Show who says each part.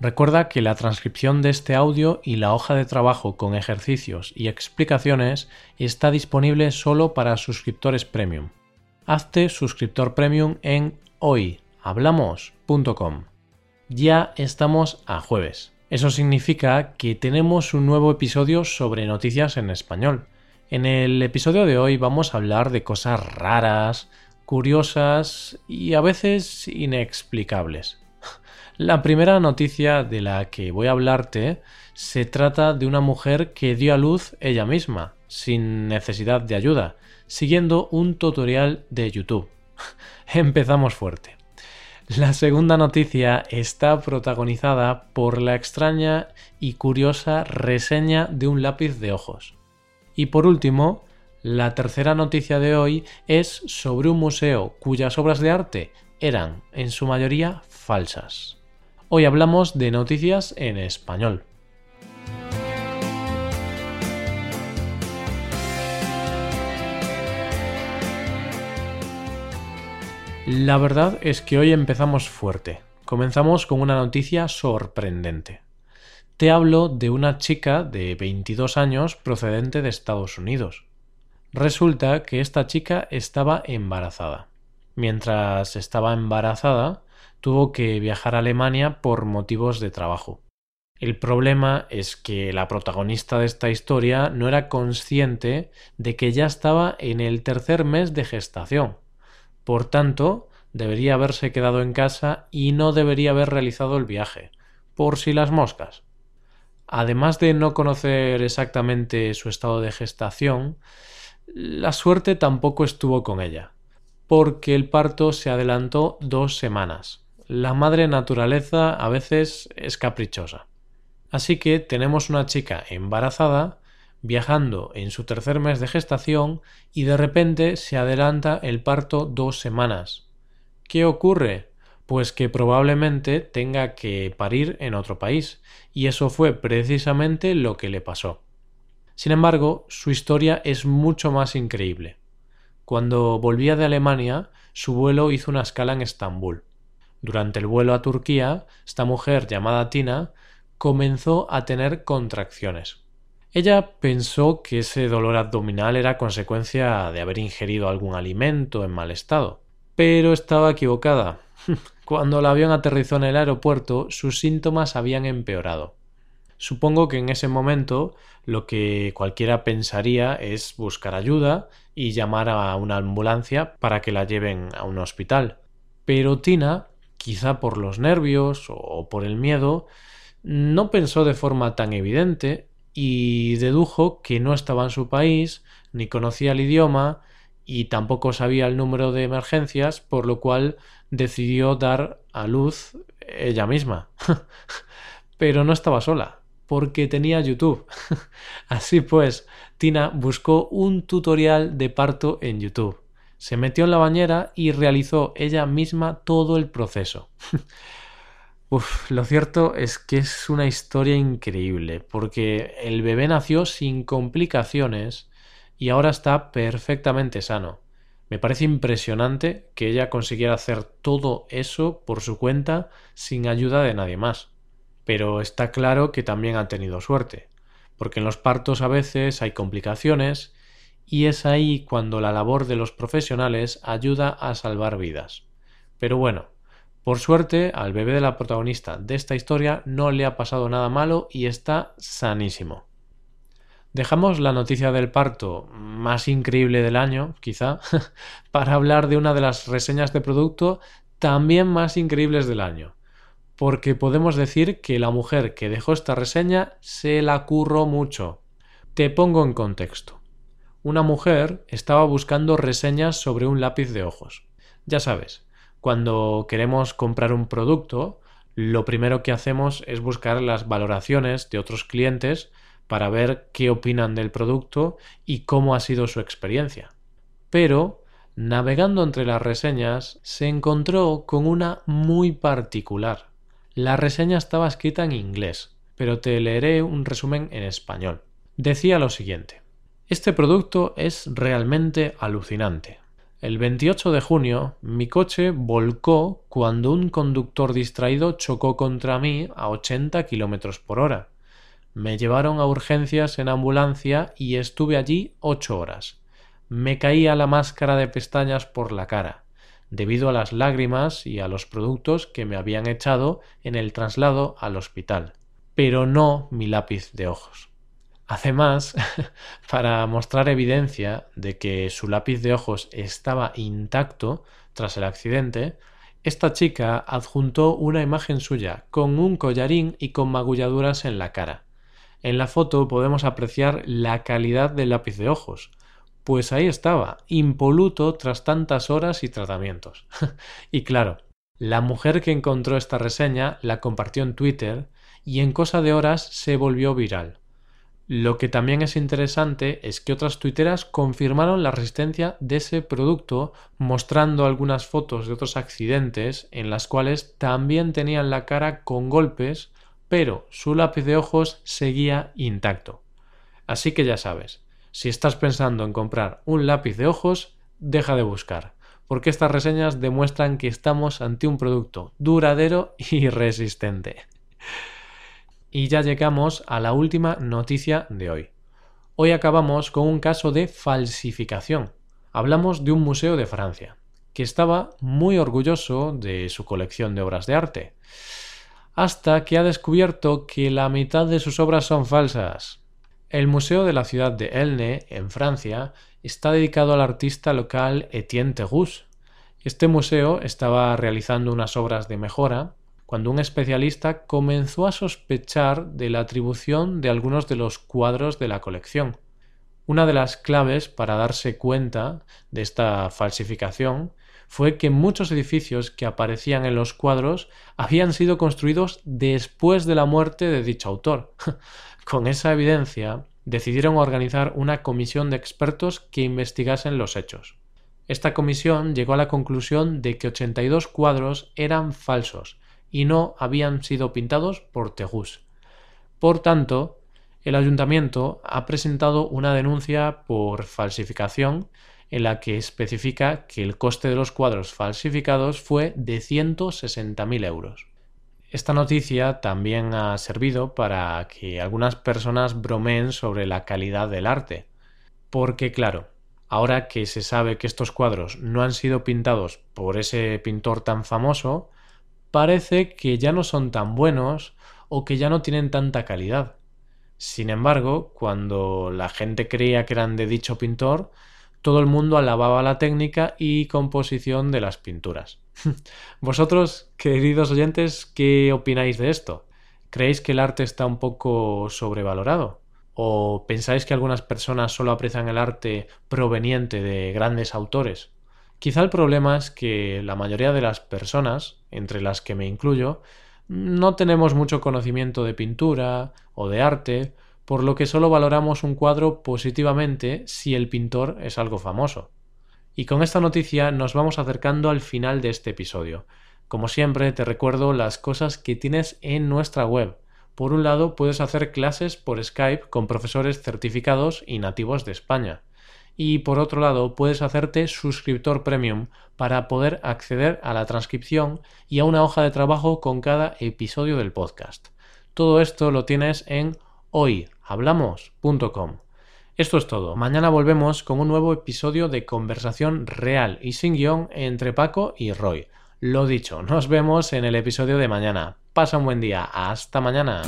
Speaker 1: Recuerda que la transcripción de este audio y la hoja de trabajo con ejercicios y explicaciones está disponible solo para suscriptores premium. Hazte suscriptor premium en hoyhablamos.com. Ya estamos a jueves. Eso significa que tenemos un nuevo episodio sobre noticias en español. En el episodio de hoy vamos a hablar de cosas raras, curiosas y a veces inexplicables. La primera noticia de la que voy a hablarte se trata de una mujer que dio a luz ella misma, sin necesidad de ayuda, siguiendo un tutorial de YouTube. Empezamos fuerte. La segunda noticia está protagonizada por la extraña y curiosa reseña de un lápiz de ojos. Y por último, la tercera noticia de hoy es sobre un museo cuyas obras de arte eran, en su mayoría, falsas. Hoy hablamos de noticias en español. La verdad es que hoy empezamos fuerte. Comenzamos con una noticia sorprendente. Te hablo de una chica de 22 años procedente de Estados Unidos. Resulta que esta chica estaba embarazada. Mientras estaba embarazada, tuvo que viajar a Alemania por motivos de trabajo. El problema es que la protagonista de esta historia no era consciente de que ya estaba en el tercer mes de gestación por tanto, debería haberse quedado en casa y no debería haber realizado el viaje, por si las moscas. Además de no conocer exactamente su estado de gestación, la suerte tampoco estuvo con ella, porque el parto se adelantó dos semanas. La madre naturaleza a veces es caprichosa. Así que tenemos una chica embarazada viajando en su tercer mes de gestación y de repente se adelanta el parto dos semanas. ¿Qué ocurre? Pues que probablemente tenga que parir en otro país, y eso fue precisamente lo que le pasó. Sin embargo, su historia es mucho más increíble. Cuando volvía de Alemania, su vuelo hizo una escala en Estambul. Durante el vuelo a Turquía, esta mujer llamada Tina comenzó a tener contracciones. Ella pensó que ese dolor abdominal era consecuencia de haber ingerido algún alimento en mal estado. Pero estaba equivocada. Cuando el avión aterrizó en el aeropuerto, sus síntomas habían empeorado. Supongo que en ese momento lo que cualquiera pensaría es buscar ayuda y llamar a una ambulancia para que la lleven a un hospital. Pero Tina, quizá por los nervios o por el miedo, no pensó de forma tan evidente y dedujo que no estaba en su país, ni conocía el idioma y tampoco sabía el número de emergencias, por lo cual decidió dar a luz ella misma. Pero no estaba sola, porque tenía YouTube. Así pues, Tina buscó un tutorial de parto en YouTube. Se metió en la bañera y realizó ella misma todo el proceso. Lo cierto es que es una historia increíble, porque el bebé nació sin complicaciones y ahora está perfectamente sano. Me parece impresionante que ella consiguiera hacer todo eso por su cuenta sin ayuda de nadie más. Pero está claro que también ha tenido suerte, porque en los partos a veces hay complicaciones y es ahí cuando la labor de los profesionales ayuda a salvar vidas. Pero bueno, por suerte, al bebé de la protagonista de esta historia no le ha pasado nada malo y está sanísimo. Dejamos la noticia del parto más increíble del año, quizá, para hablar de una de las reseñas de producto también más increíbles del año. Porque podemos decir que la mujer que dejó esta reseña se la curró mucho. Te pongo en contexto. Una mujer estaba buscando reseñas sobre un lápiz de ojos. Ya sabes, cuando queremos comprar un producto, lo primero que hacemos es buscar las valoraciones de otros clientes para ver qué opinan del producto y cómo ha sido su experiencia. Pero, navegando entre las reseñas, se encontró con una muy particular. La reseña estaba escrita en inglés, pero te leeré un resumen en español. Decía lo siguiente. Este producto es realmente alucinante. El 28 de junio mi coche volcó cuando un conductor distraído chocó contra mí a 80 km por hora. Me llevaron a urgencias en ambulancia y estuve allí ocho horas. Me caía la máscara de pestañas por la cara, debido a las lágrimas y a los productos que me habían echado en el traslado al hospital, pero no mi lápiz de ojos. Además, para mostrar evidencia de que su lápiz de ojos estaba intacto tras el accidente, esta chica adjuntó una imagen suya con un collarín y con magulladuras en la cara. En la foto podemos apreciar la calidad del lápiz de ojos, pues ahí estaba, impoluto tras tantas horas y tratamientos. y claro, la mujer que encontró esta reseña la compartió en Twitter y en cosa de horas se volvió viral. Lo que también es interesante es que otras tuiteras confirmaron la resistencia de ese producto mostrando algunas fotos de otros accidentes en las cuales también tenían la cara con golpes, pero su lápiz de ojos seguía intacto. Así que ya sabes, si estás pensando en comprar un lápiz de ojos, deja de buscar, porque estas reseñas demuestran que estamos ante un producto duradero y resistente. Y ya llegamos a la última noticia de hoy. Hoy acabamos con un caso de falsificación. Hablamos de un museo de Francia, que estaba muy orgulloso de su colección de obras de arte, hasta que ha descubierto que la mitad de sus obras son falsas. El museo de la ciudad de Elne, en Francia, está dedicado al artista local Etienne Tegus. Este museo estaba realizando unas obras de mejora cuando un especialista comenzó a sospechar de la atribución de algunos de los cuadros de la colección. Una de las claves para darse cuenta de esta falsificación fue que muchos edificios que aparecían en los cuadros habían sido construidos después de la muerte de dicho autor. Con esa evidencia, decidieron organizar una comisión de expertos que investigasen los hechos. Esta comisión llegó a la conclusión de que 82 cuadros eran falsos y no habían sido pintados por Tegus. Por tanto, el ayuntamiento ha presentado una denuncia por falsificación en la que especifica que el coste de los cuadros falsificados fue de 160.000 euros. Esta noticia también ha servido para que algunas personas bromeen sobre la calidad del arte. Porque claro, ahora que se sabe que estos cuadros no han sido pintados por ese pintor tan famoso, parece que ya no son tan buenos o que ya no tienen tanta calidad. Sin embargo, cuando la gente creía que eran de dicho pintor, todo el mundo alababa la técnica y composición de las pinturas. Vosotros, queridos oyentes, ¿qué opináis de esto? ¿Creéis que el arte está un poco sobrevalorado? ¿O pensáis que algunas personas solo aprecian el arte proveniente de grandes autores? Quizá el problema es que la mayoría de las personas, entre las que me incluyo, no tenemos mucho conocimiento de pintura o de arte, por lo que solo valoramos un cuadro positivamente si el pintor es algo famoso. Y con esta noticia nos vamos acercando al final de este episodio. Como siempre, te recuerdo las cosas que tienes en nuestra web. Por un lado, puedes hacer clases por Skype con profesores certificados y nativos de España y por otro lado puedes hacerte suscriptor premium para poder acceder a la transcripción y a una hoja de trabajo con cada episodio del podcast. Todo esto lo tienes en hoyhablamos.com. Esto es todo. Mañana volvemos con un nuevo episodio de conversación real y sin guion entre Paco y Roy. Lo dicho, nos vemos en el episodio de mañana. Pasa un buen día. Hasta mañana.